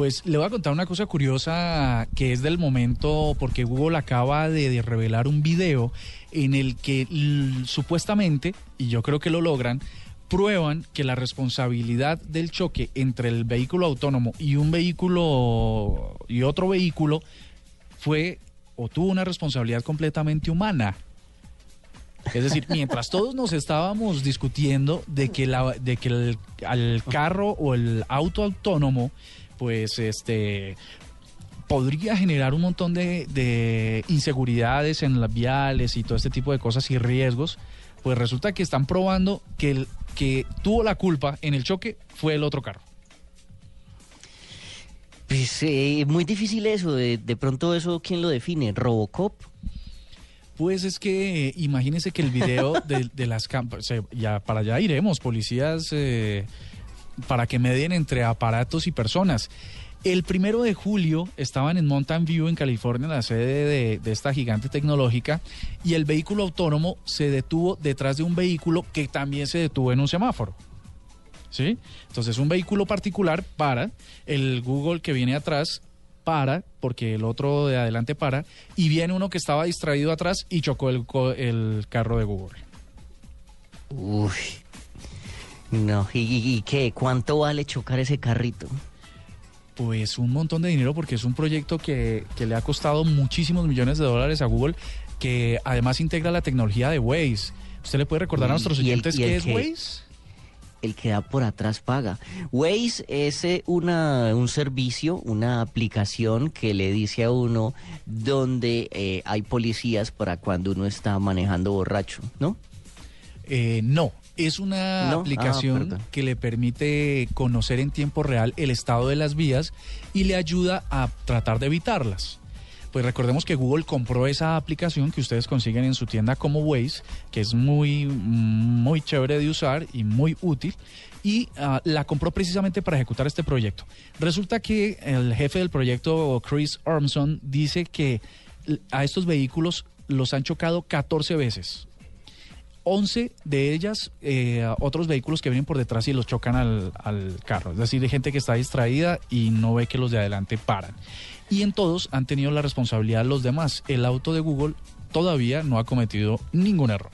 Pues le voy a contar una cosa curiosa que es del momento, porque Google acaba de, revelar un video en el que supuestamente, y yo creo que lo logran, prueban que la responsabilidad del choque entre el vehículo autónomo y un vehículo y otro vehículo fue o tuvo una responsabilidad completamente humana. Es decir, mientras todos nos estábamos discutiendo de que, la, de que el, al carro o el auto autónomo pues este podría generar un montón de, inseguridades en las viales y todo este tipo de cosas y riesgos, pues resulta que están probando que el que tuvo la culpa en el choque fue el otro carro. Pues eh, muy difícil eso, de, pronto eso, ¿quién lo define? ¿Robocop? Pues es que eh, imagínense que el video de, las cámaras, ya para allá iremos, policías eh, para que medien entre aparatos y personas. El primero de julio estaban en Mountain View, en California, la sede de, esta gigante tecnológica, y el vehículo autónomo se detuvo detrás de un vehículo que también se detuvo en un semáforo. ¿Sí? Entonces un vehículo particular para, el Google que viene atrás para, porque el otro de adelante para, y viene uno que estaba distraído atrás y chocó el, el carro de Google. Uy, no, ¿y, qué? ¿Cuánto vale chocar ese carrito? Pues un montón de dinero porque es un proyecto que, le ha costado muchísimos millones de dólares a Google, que además integra la tecnología de Waze. ¿Usted le puede recordar a nuestros oyentes qué es Waze? el que da por atrás paga. Waze es eh, una, un servicio, una aplicación que le dice a uno dónde eh, hay policías para cuando uno está manejando borracho, ¿no? Eh, no, es una ah, aplicación que le permite conocer en tiempo real el estado de las vías y le ayuda a tratar de evitarlas. Pues recordemos que Google compró esa aplicación que ustedes consiguen en su tienda como Waze, que es muy, muy chévere de usar y muy útil, y ah, la compró precisamente para ejecutar este proyecto. Resulta que el jefe del proyecto, Chris Armstrong, dice que a estos vehículos los han chocado 14 veces 11 de ellas eh, otros vehículos que vienen por detrás y los chocan al, carro. Es decir, hay gente que está distraída y no ve que los de adelante paran. Y en todos han tenido la responsabilidad los demás. El auto de Google todavía no ha cometido ningún error.